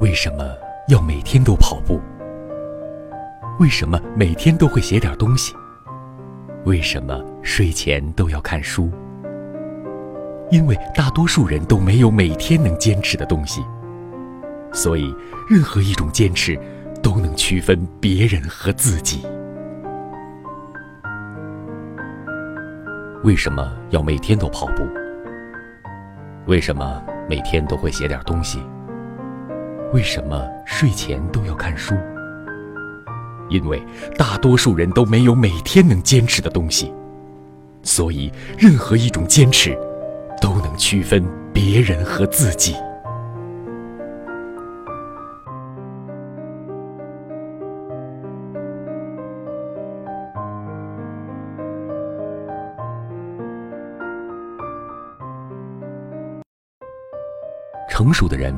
为什么要每天都跑步？为什么每天都会写点东西？为什么睡前都要看书？因为大多数人都没有每天能坚持的东西，所以任何一种坚持都能区分别人和自己。为什么要每天都跑步？为什么每天都会写点东西？为什么睡前都要看书？因为大多数人都没有每天能坚持的东西，所以任何一种坚持都能区分别人和自己。成熟的人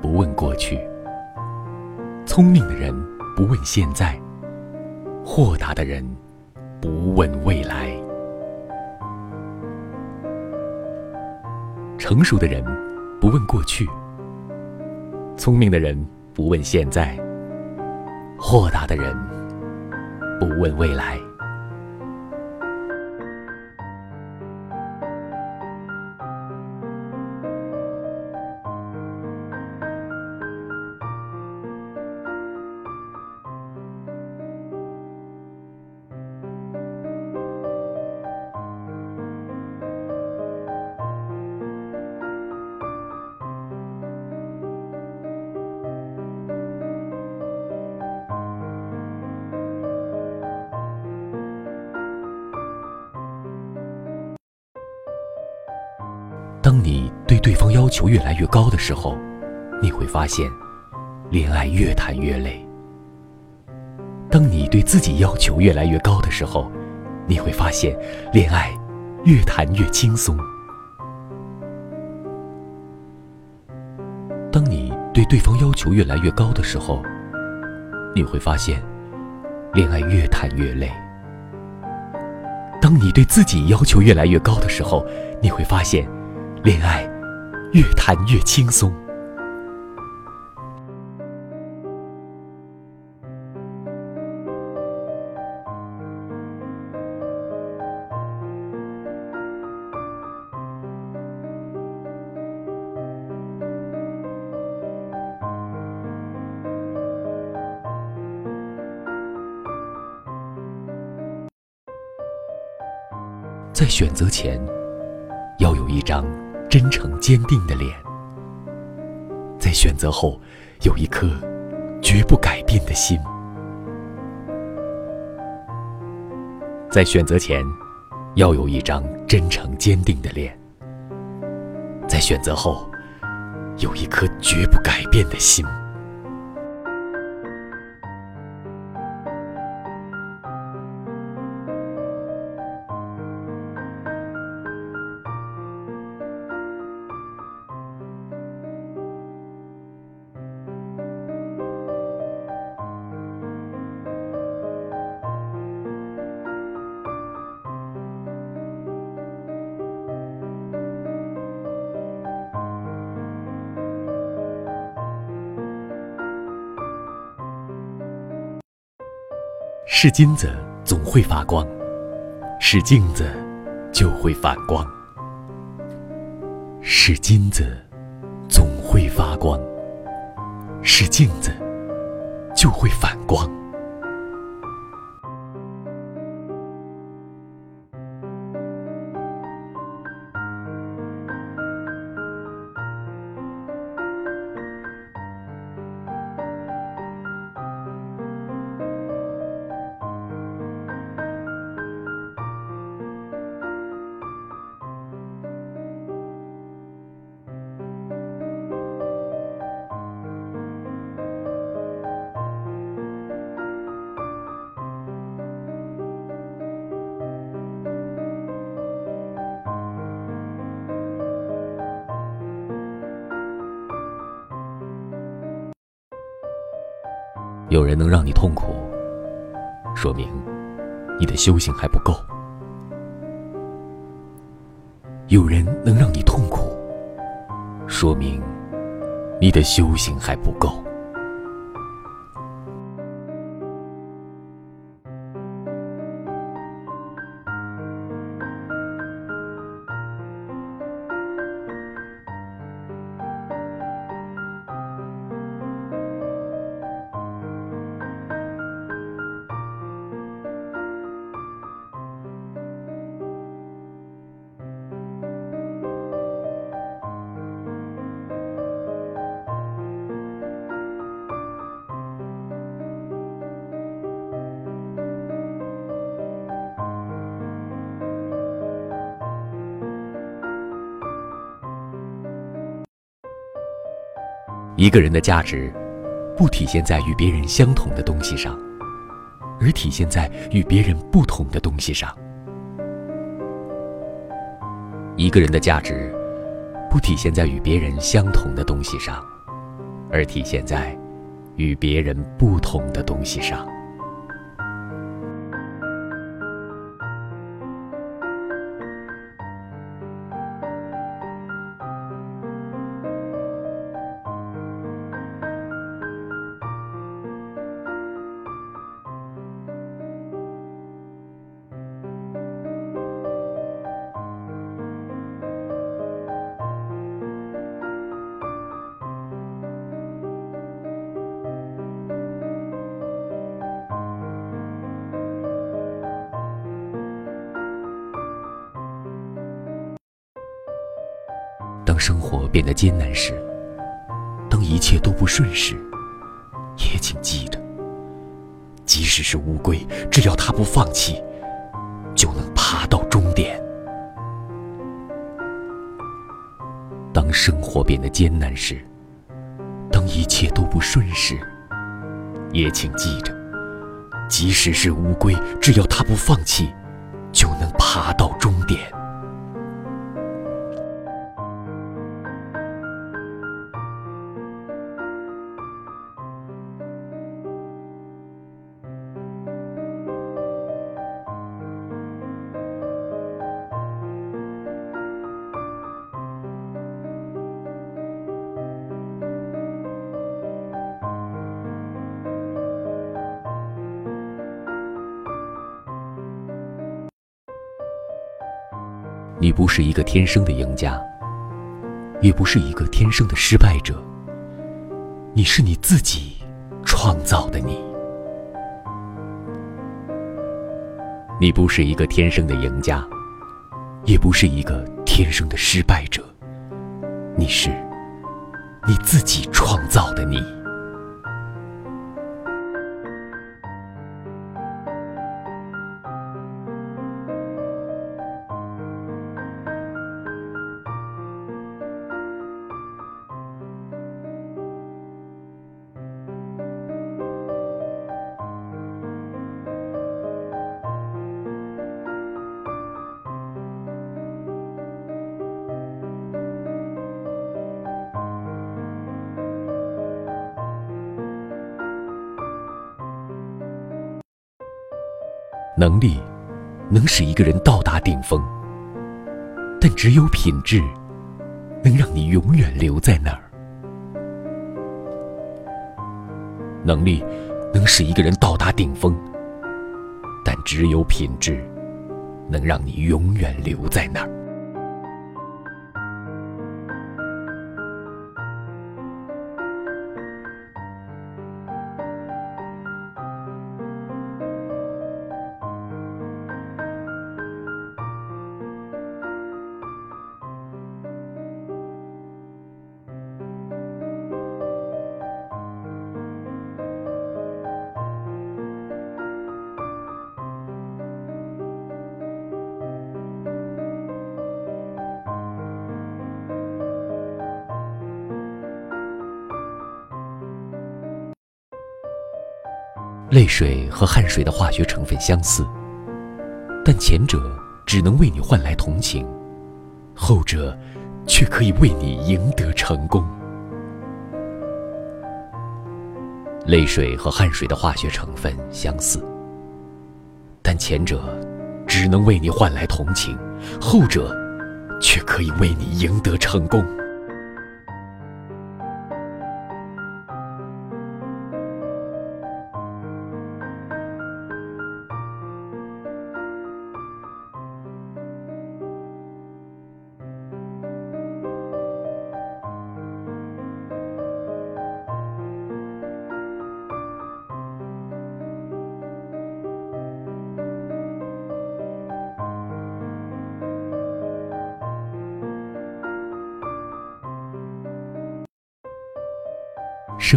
不问过去，聪明的人不问现在，豁达的人不问未来。成熟的人不问过去，聪明的人不问现在，豁达的人不问未来。当你对对方要求越来越高的时候，你会发现，恋爱越谈越累；当你对自己要求越来越高的时候，你会发现，恋爱越谈越轻松。当你对对方要求越来越高的时候，你会发现，恋爱越谈越累；当你对自己要求越来越高的时候，你会发现。恋爱越谈越轻松。在选择前，要有一张。真诚坚定的脸，在选择后有一颗绝不改变的心；在选择前要有一张真诚坚定的脸，在选择后有一颗绝不改变的心。是金子总会发光，是镜子就会反光。是金子总会发光，是镜子就会反光。有人能让你痛苦，说明你的修行还不够；有人能让你痛苦，说明你的修行还不够。一个人的价值，不体现在与别人相同的东西上，而体现在与别人不同的东西上。一个人的价值，不体现在与别人相同的东西上，而体现在与别人不同的东西上。艰难时，当一切都不顺时，也请记着，即使是乌龟，只要它不放弃，就能爬到终点。当生活变得艰难时，当一切都不顺时，也请记着，即使是乌龟，只要它不放弃，你不是一个天生的赢家，也不是一个天生的失败者。你是你自己创造的你。你不是一个天生的赢家，也不是一个天生的失败者。你是你自己创造的你。个人到达顶峰，但只有品质能让你永远留在那儿。能力能使一个人到达顶峰，但只有品质能让你永远留在那儿。水和汗水的化学成分相似，但前者只能为你换来同情，后者却可以为你赢得成功。泪水和汗水的化学成分相似，但前者只能为你换来同情，后者却可以为你赢得成功。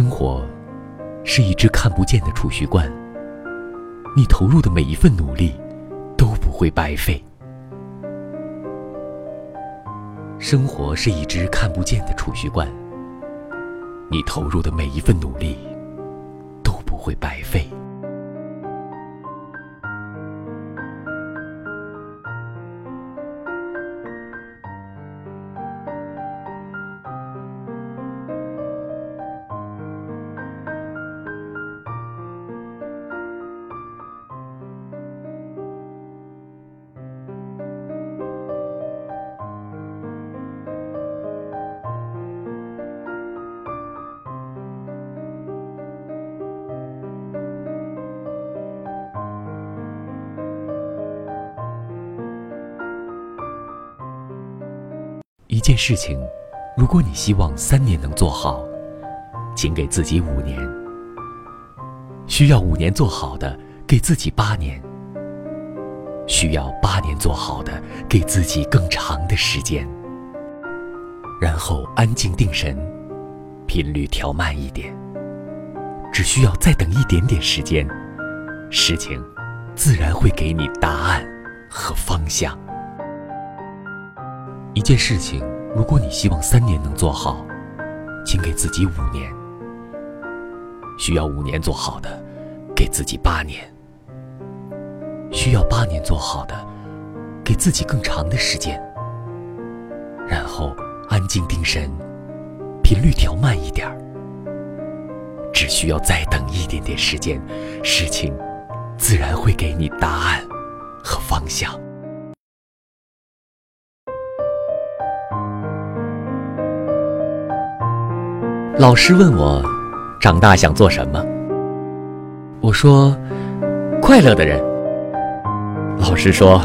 生活是一只看不见的储蓄罐，你投入的每一份努力都不会白费。生活是一只看不见的储蓄罐，你投入的每一份努力都不会白费。事情，如果你希望三年能做好，请给自己五年；需要五年做好的，给自己八年；需要八年做好的，给自己更长的时间。然后安静定神，频率调慢一点，只需要再等一点点时间，事情自然会给你答案和方向。一件事情，如果你希望三年能做好，请给自己五年；需要五年做好的，给自己八年；需要八年做好的，给自己更长的时间。然后安静定神，频率调慢一点儿，只需要再等一点点时间，事情自然会给你答案和方向。老师问我，长大想做什么？我说，快乐的人。老师说，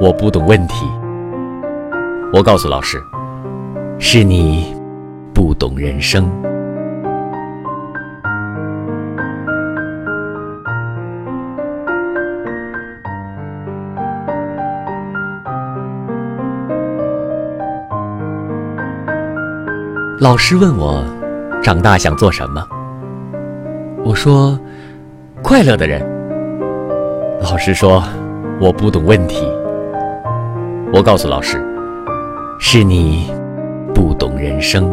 我不懂问题。我告诉老师，是你不懂人生。老师问我。长大想做什么？我说，快乐的人。老师说，我不懂问题。我告诉老师，是你不懂人生。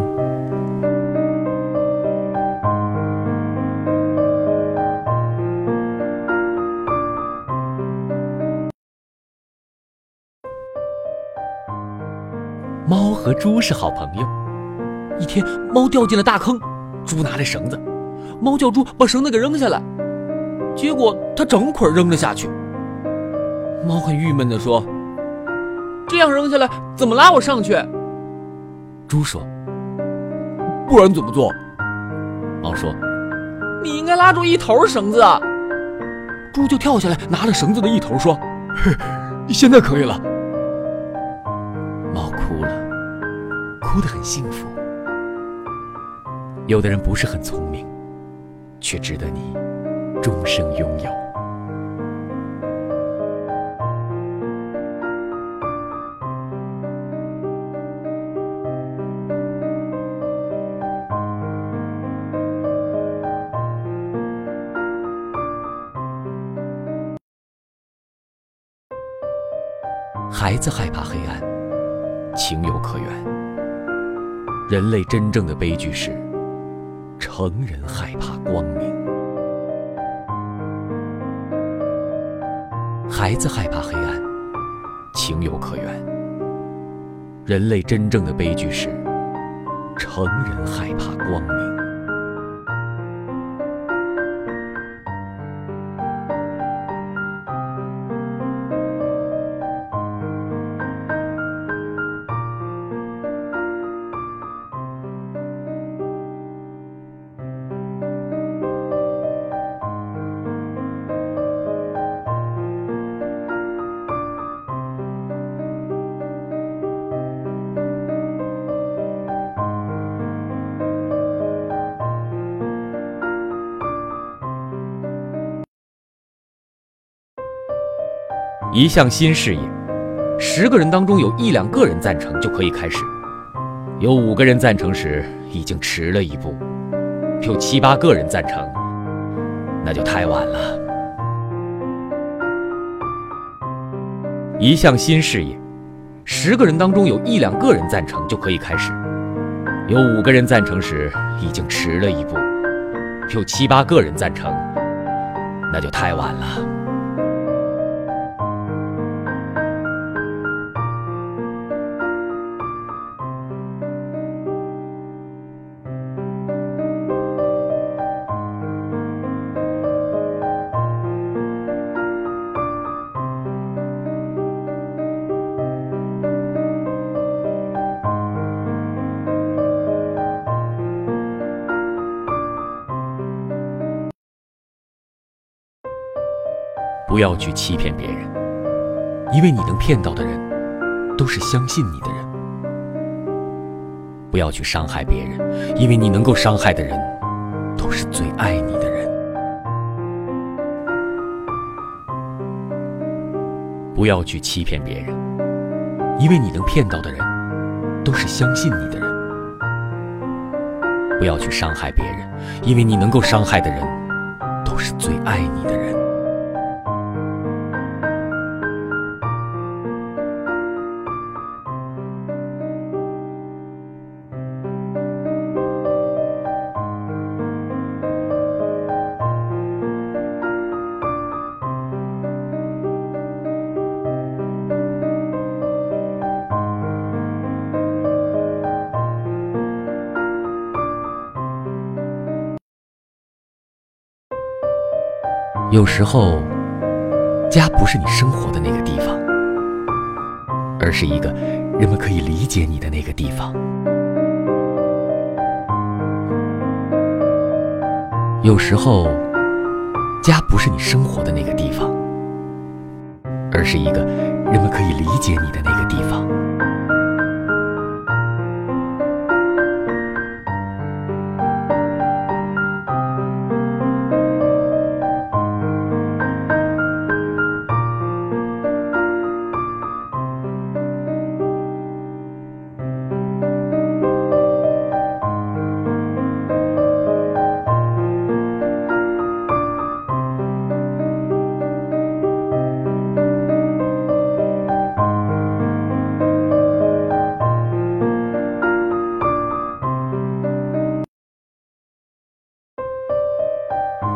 猫和猪是好朋友。一天，猫掉进了大坑，猪拿着绳子，猫叫猪把绳子给扔下来，结果它整捆扔了下去。猫很郁闷地说：“这样扔下来，怎么拉我上去？”猪说：“不然怎么做？”猫说：“你应该拉住一头绳子。”猪就跳下来，拿了绳子的一头，说：“嘿现在可以了。”猫哭了，哭得很幸福。有的人不是很聪明，却值得你终生拥有。孩子害怕黑暗，情有可原。人类真正的悲剧是。成人害怕光明，孩子害怕黑暗，情有可原。人类真正的悲剧是，成人害怕光明。一项新事业，十个人当中有一两个人赞成就可以开始，有五个人赞成时已经迟了一步，有七八个人赞成，那就太晚了。一项新事业，十个人当中有一两个人赞成就可以开始；有五个人赞成时，已经迟了一步；有七八个人赞成，那就太晚了。不要去欺骗别人，因为你能骗到的人，都是相信你的人；不要去伤害别人，因为你能够伤害的人，都是最爱你的人；不要去欺骗别人，因为你能骗到的人，都是相信你的人；不要去伤害别人，因为你能够伤害的人，都是最爱你的人。有时候，家不是你生活的那个地方，而是一个人们可以理解你的那个地方。有时候，家不是你生活的那个地方，而是一个人们可以理解你的那个地方。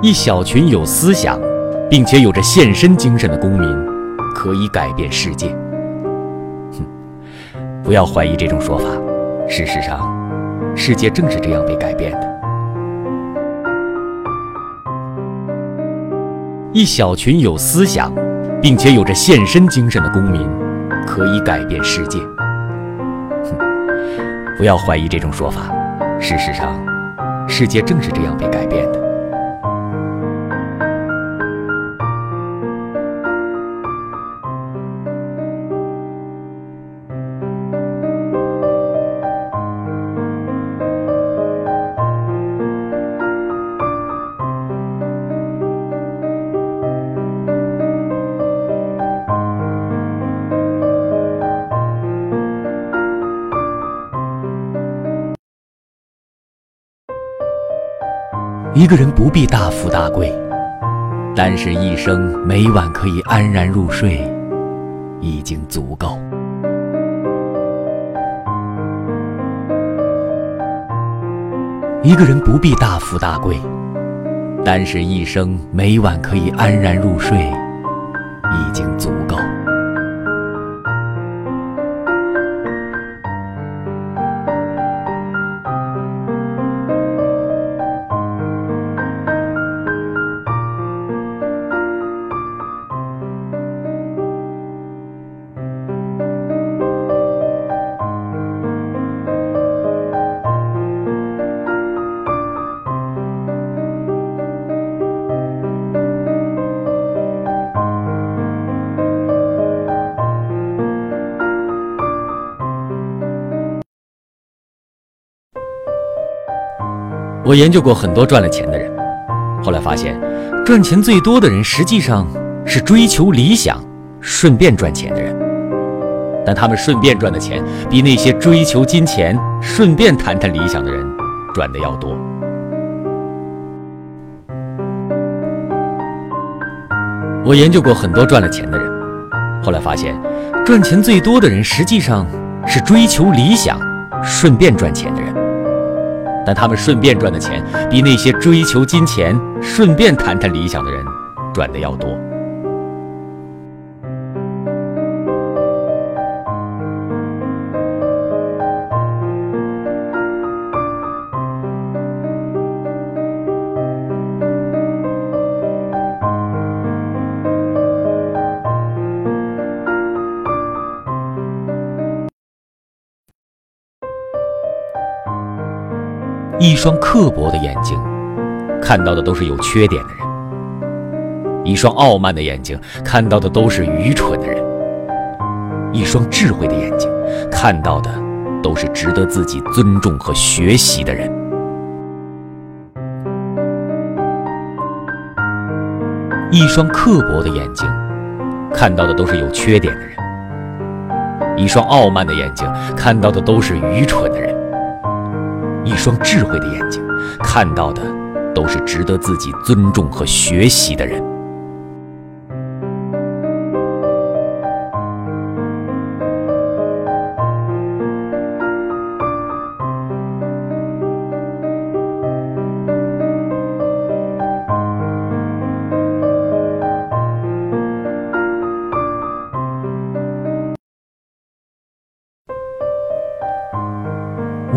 一小群有思想，并且有着献身精神的公民，可以改变世界。哼，不要怀疑这种说法。事实上，世界正是这样被改变的。一小群有思想，并且有着献身精神的公民，可以改变世界。哼，不要怀疑这种说法。事实上，世界正是这样被改变的。一个人不必大富大贵，但是一生每晚可以安然入睡，已经足够。一个人不必大富大贵，但是一生每晚可以安然入睡，我研究过很多赚了钱的人后来发现赚钱最多的人实际上是追求理想顺便赚钱的人。但他们顺便赚的钱比那些追求金钱顺便谈谈理想的人赚的要多。我研究过很多赚了钱的人后来发现赚钱最多的人实际上是追求理想顺便赚钱的人。但他们顺便赚的钱，比那些追求金钱、顺便谈谈理想的人赚的要多。一双刻薄的眼睛，看到的都是有缺点的人；一双傲慢的眼睛，看到的都是愚蠢的人；一双智慧的眼睛，看到的都是值得自己尊重和学习的人。一双刻薄的眼睛，看到的都是有缺点的人；一双傲慢的眼睛，看到的都是愚蠢的人。一双智慧的眼睛，看到的都是值得自己尊重和学习的人。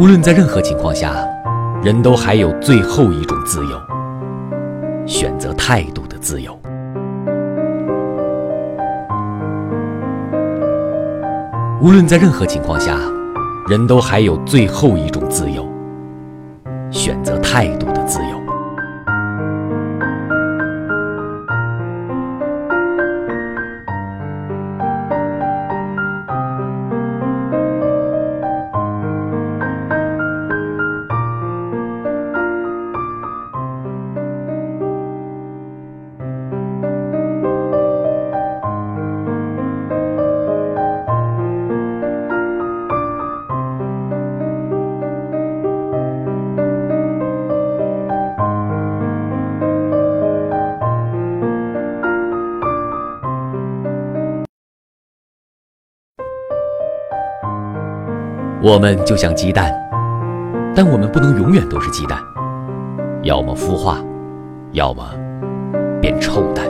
无论在任何情况下，人都还有最后一种自由——选择态度的自由。无论在任何情况下，人都还有最后一种自由——选择态度的自由。我们就像鸡蛋，但我们不能永远都是鸡蛋，要么孵化，要么变臭蛋。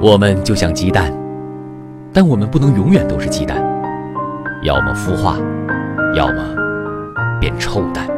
我们就像鸡蛋，但我们不能永远都是鸡蛋，要么孵化，要么变臭蛋。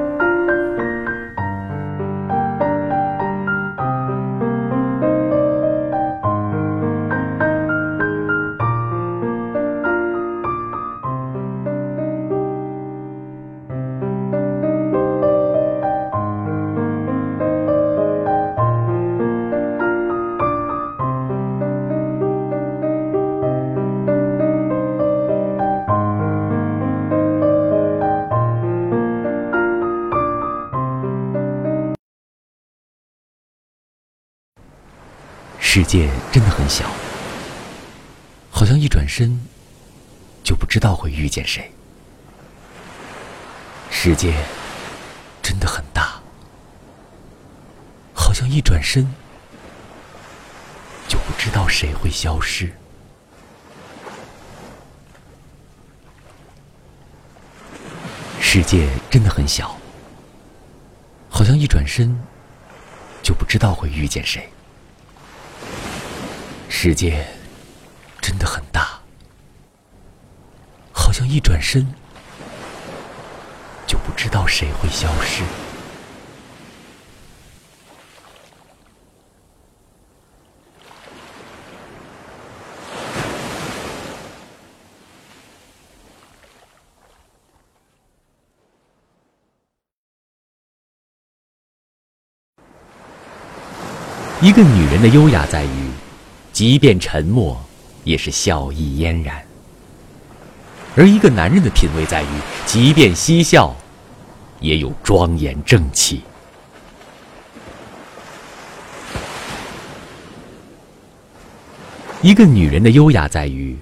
界真的很小，好像一转身就不知道会遇见谁。世界真的很大，好像一转身就不知道谁会消失。世界真的很小，好像一转身就不知道会遇见谁。世界真的很大，好像一转身就不知道谁会消失。一个女人的优雅在于。即便沉默，也是笑意嫣然；而一个男人的品味在于，即便嬉笑，也有庄严正气。一个女人的优雅在于，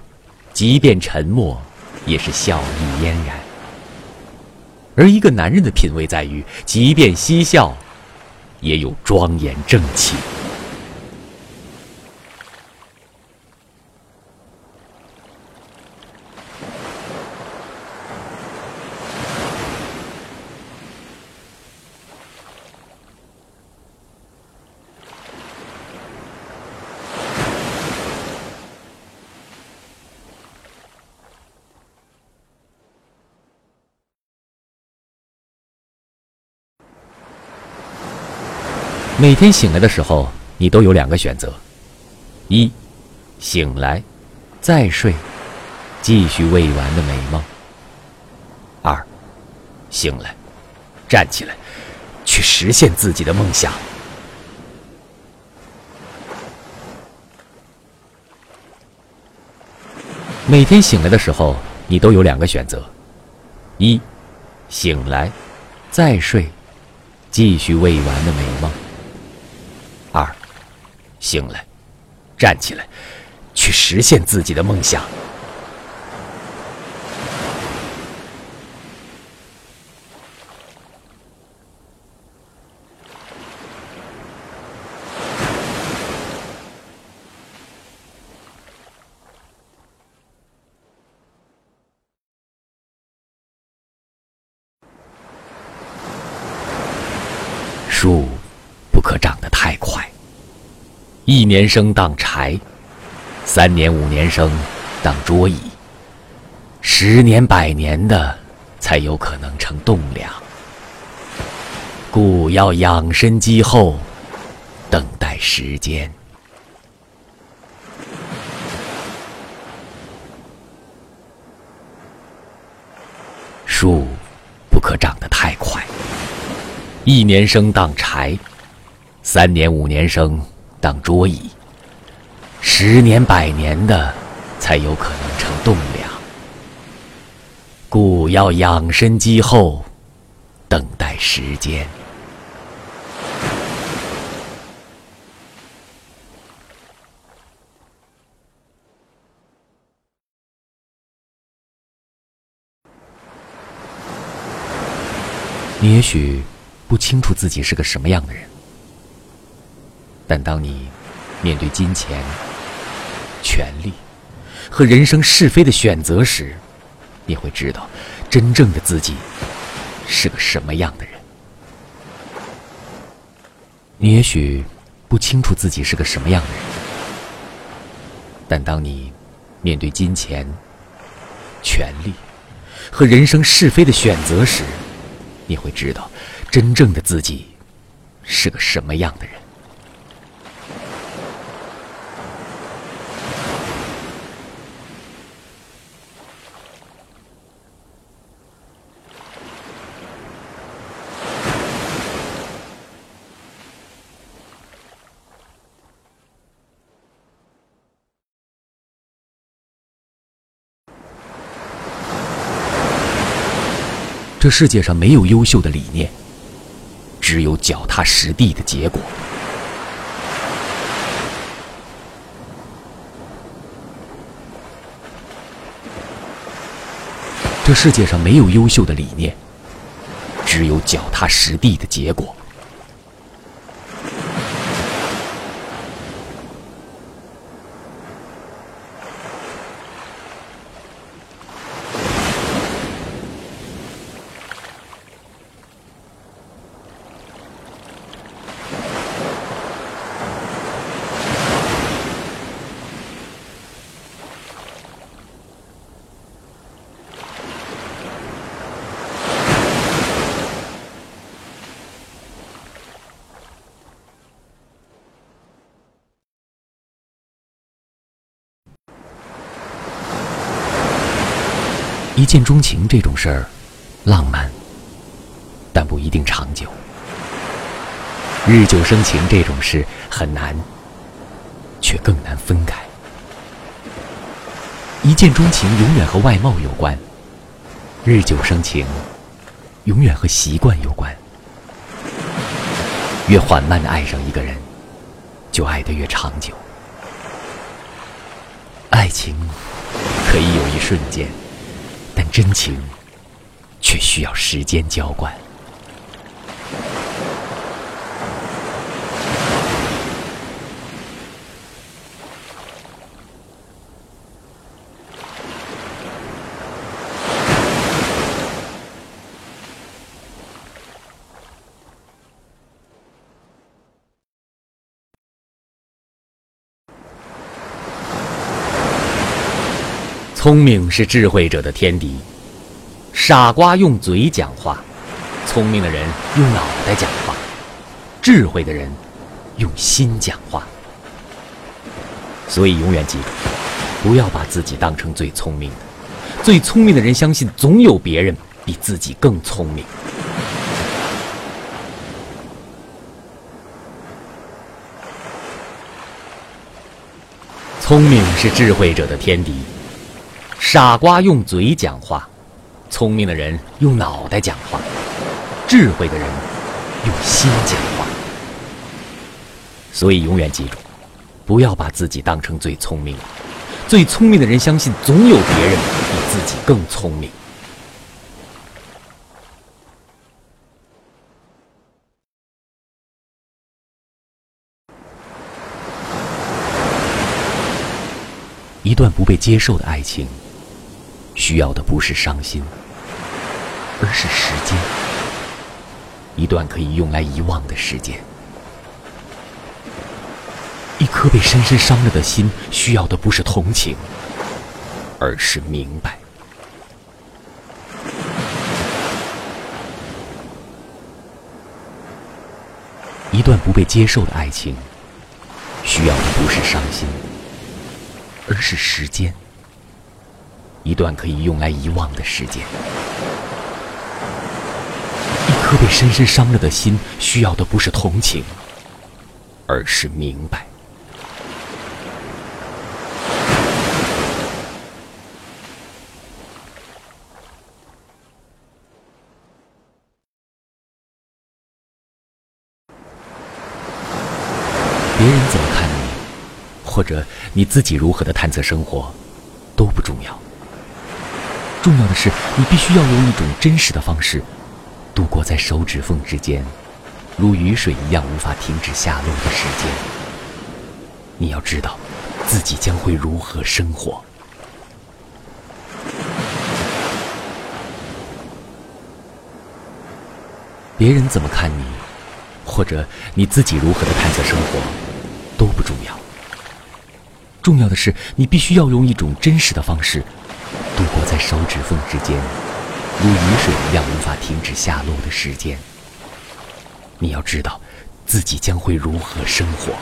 即便沉默，也是笑意嫣然；而一个男人的品味在于，即便嬉笑，也有庄严正气。每天醒来的时候，你都有两个选择：一，醒来，再睡，继续未完的美梦；二，醒来，站起来，去实现自己的梦想。每天醒来的时候，你都有两个选择：一，醒来，再睡，继续未完的美梦。醒来，站起来，去实现自己的梦想。树。可长得太快，一年生当柴，三年五年生当桌椅，十年百年的才有可能成栋梁。故要养身积厚，等待时间。树不可长得太快，一年生当柴。三年五年生当桌椅，十年百年的才有可能成栋梁。故要养身积厚，等待时间。你也许不清楚自己是个什么样的人。但当你面对金钱、权力和人生是非的选择时，你会知道真正的自己是个什么样的人。你也许不清楚自己是个什么样的人，但当你面对金钱、权力和人生是非的选择时，你会知道真正的自己是个什么样的人。这世界上没有优秀的理念，只有脚踏实地的结果。这世界上没有优秀的理念，只有脚踏实地的结果。一见钟情这种事儿，浪漫，但不一定长久；日久生情这种事很难，却更难分开。一见钟情永远和外貌有关，日久生情永远和习惯有关。越缓慢的爱上一个人，就爱得越长久。爱情可以有一瞬间。真情，却需要时间浇灌。聪明是智慧者的天敌，傻瓜用嘴讲话，聪明的人用脑袋讲话，智慧的人用心讲话。所以永远记住，不要把自己当成最聪明的。最聪明的人相信总有别人比自己更聪明。聪明是智慧者的天敌。傻瓜用嘴讲话，聪明的人用脑袋讲话，智慧的人用心讲话。所以永远记住，不要把自己当成最聪明的。最聪明的人相信总有别人比自己更聪明。一段不被接受的爱情。需要的不是伤心，而是时间，一段可以用来遗忘的时间。一颗被深深伤了的心，需要的不是同情，而是明白。一段不被接受的爱情，需要的不是伤心，而是时间。一段可以用来遗忘的时间，一颗被深深伤了的心，需要的不是同情，而是明白。别人怎么看你，或者你自己如何的探测生活，都不重要。重要的是，你必须要用一种真实的方式度过在手指缝之间，如雨水一样无法停止下落的时间。你要知道，自己将会如何生活。别人怎么看你，或者你自己如何的探测生活，都不重要。重要的是，你必须要用一种真实的方式。度过在手指缝之间，如雨水一样无法停止下落的时间。你要知道，自己将会如何生活。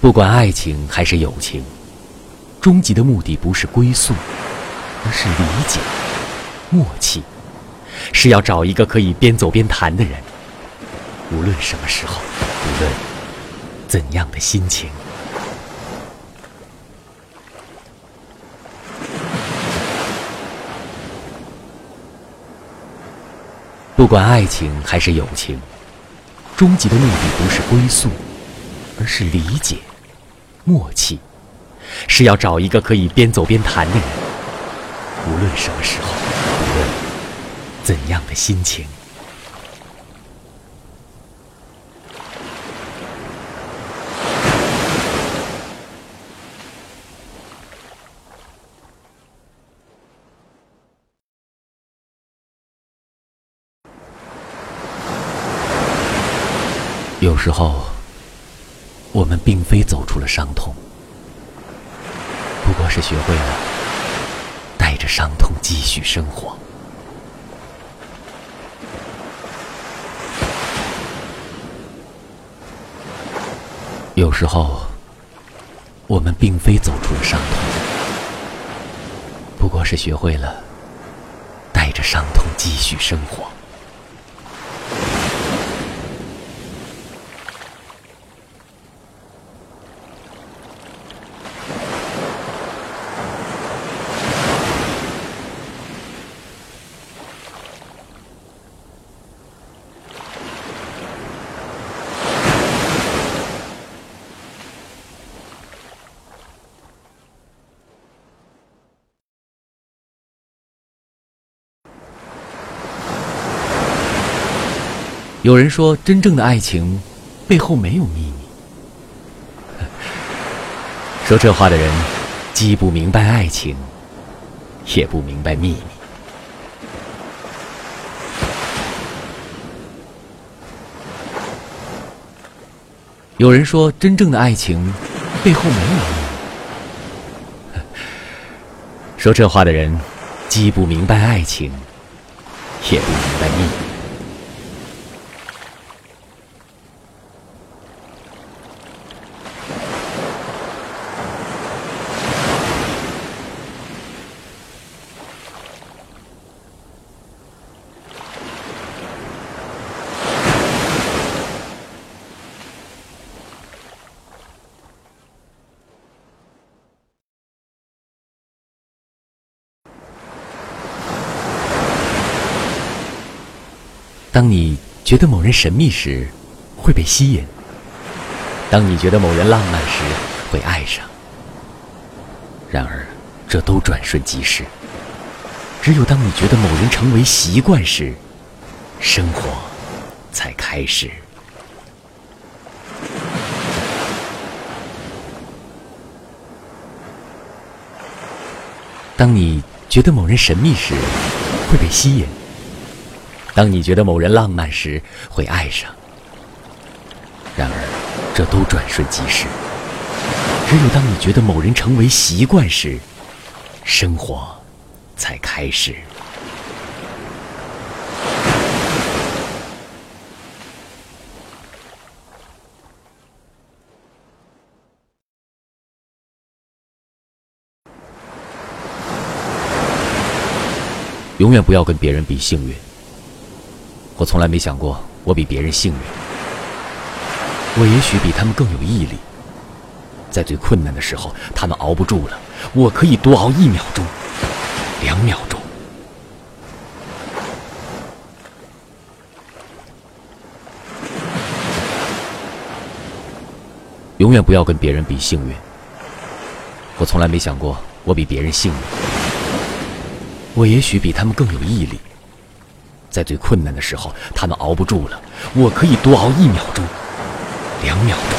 不管爱情还是友情，终极的目的不是归宿。而是理解、默契，是要找一个可以边走边谈的人。无论什么时候，无论怎样的心情，不管爱情还是友情，终极的目的不是归宿，而是理解、默契，是要找一个可以边走边谈的人。无论什么时候，无论怎样的心情，有时候，我们并非走出了伤痛，不过是学会了。带着伤痛继续生活。有时候，我们并非走出了伤痛，不过是学会了带着伤痛继续生活。有人说，真正的爱情背后没有秘密。说这话的人，既不明白爱情，也不明白秘密。有人说，真正的爱情背后没有秘密。说这话的人，既不明白爱情，也不明白秘密。当你觉得某人神秘时，会被吸引；当你觉得某人浪漫时，会爱上。然而，这都转瞬即逝。只有当你觉得某人成为习惯时，生活才开始。当你觉得某人神秘时，会被吸引。当你觉得某人浪漫时，会爱上。然而，这都转瞬即逝。只有当你觉得某人成为习惯时，生活才开始。永远不要跟别人比幸运。我从来没想过我比别人幸运，我也许比他们更有毅力。在最困难的时候，他们熬不住了，我可以多熬一秒钟、两秒钟。永远不要跟别人比幸运。我从来没想过我比别人幸运，我也许比他们更有毅力。在最困难的时候，他们熬不住了，我可以多熬一秒钟、两秒钟。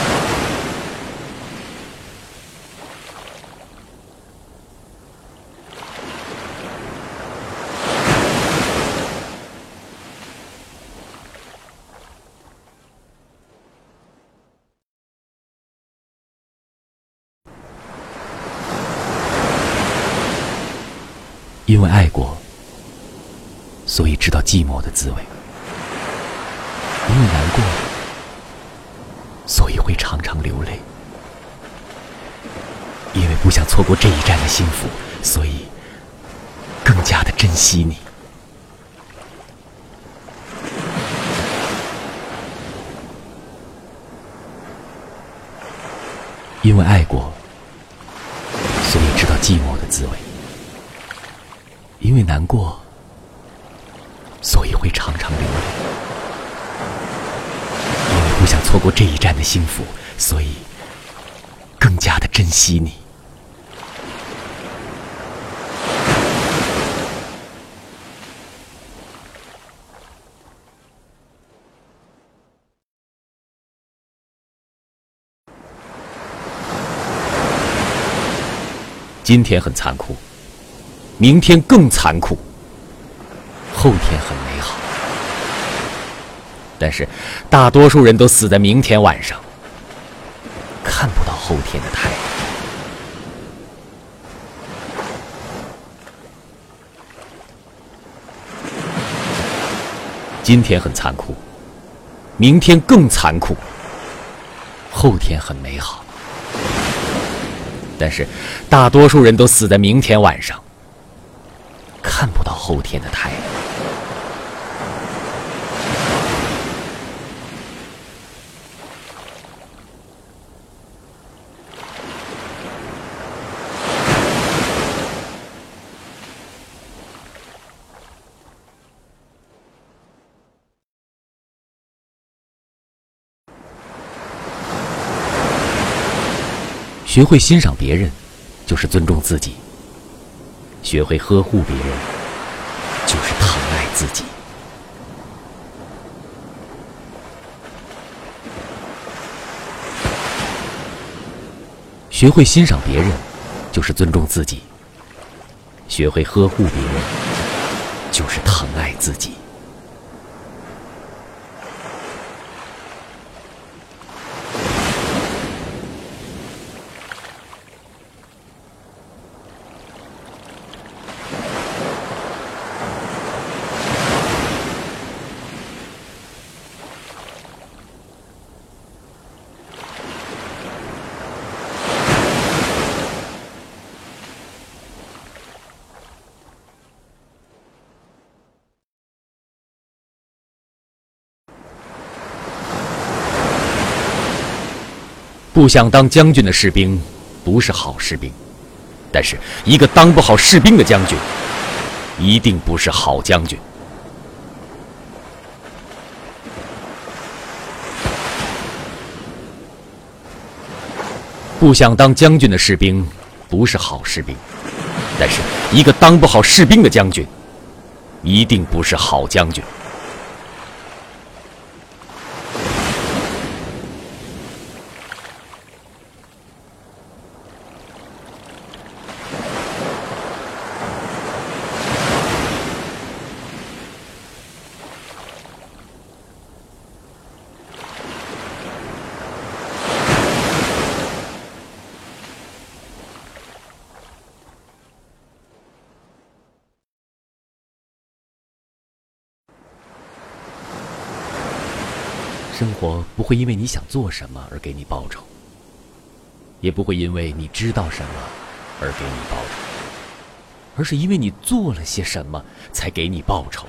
因为爱过。所以知道寂寞的滋味，因为难过，所以会常常流泪；因为不想错过这一站的幸福，所以更加的珍惜你；因为爱过，所以知道寂寞的滋味；因为难过。会常常流泪，因为不想错过这一站的幸福，所以更加的珍惜你。今天很残酷，明天更残酷。后天很美好，但是大多数人都死在明天晚上，看不到后天的太阳。今天很残酷，明天更残酷，后天很美好，但是大多数人都死在明天晚上，看不到后天的太阳。学会欣赏别人就是尊重自己学会呵护别人就是疼爱自己。学会欣赏别人就是尊重自己学会呵护别人就是疼爱自己。不想当将军的士兵，不是好士兵；但是一个当不好士兵的将军，一定不是好将军。不想当将军的士兵，不是好士兵；但是一个当不好士兵的将军，一定不是好将军。生活不会因为你想做什么而给你报酬，也不会因为你知道什么而给你报酬，而是因为你做了些什么才给你报酬。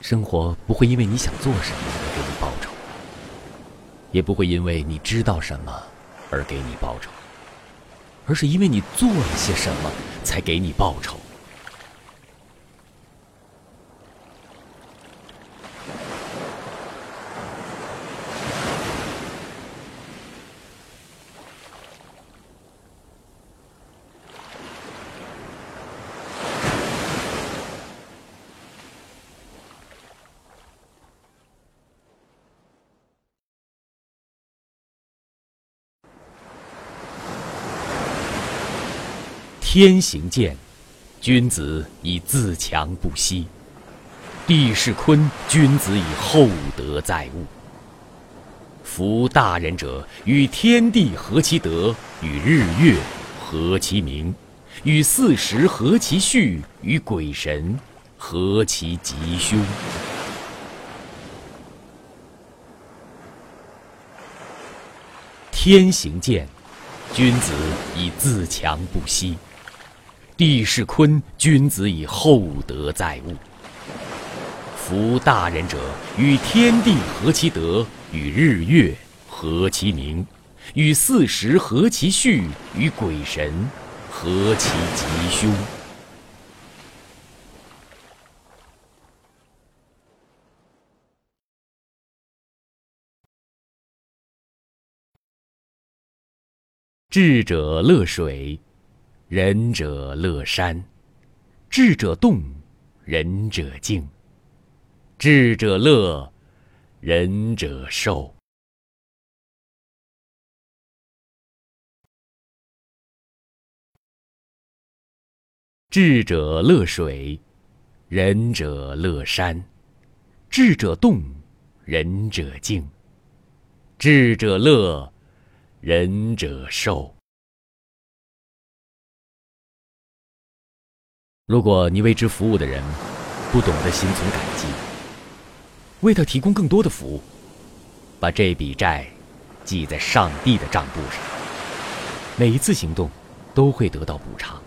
生活不会因为你想做什么而给你报酬，也不会因为你知道什么而给你报酬。而是因为你做了些什么，才给你报酬。天行健，君子以自强不息；地势坤，君子以厚德载物。夫大人者，与天地合其德，与日月合其明，与四时合其序，与鬼神合其吉凶。天行健，君子以自强不息。地势坤，君子以厚德载物。夫大人者，与天地合其德，与日月合其明，与四时合其序，与鬼神合其吉凶。智者乐水。仁者乐山，智者动，仁者静；智者乐，仁者寿。智者乐水，仁者乐山；智者动，仁者静；智者乐，仁者寿。如果你为之服务的人不懂得心存感激，为他提供更多的服务，把这笔债记在上帝的账簿上，每一次行动都会得到补偿。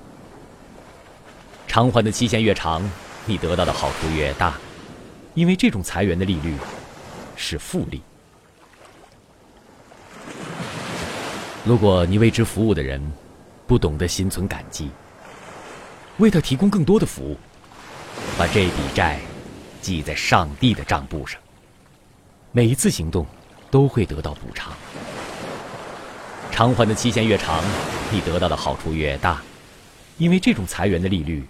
偿还的期限越长，你得到的好处越大，因为这种裁员的利率是复利。如果你为之服务的人不懂得心存感激，为他提供更多的服务，把这笔债记在上帝的账簿上。每一次行动都会得到补偿。偿还的期限越长，你得到的好处越大，因为这种裁员的利率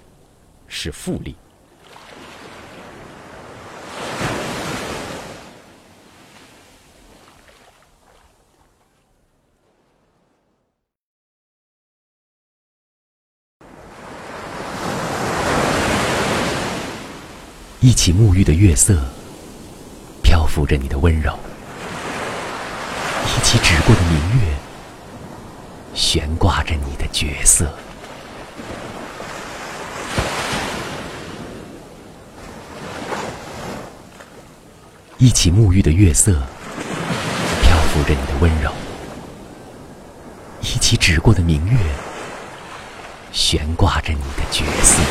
是复利。一起沐浴的月色，漂浮着你的温柔；一起指过的明月，悬挂着你的绝色。一起沐浴的月色，漂浮着你的温柔；一起指过的明月，悬挂着你的绝色。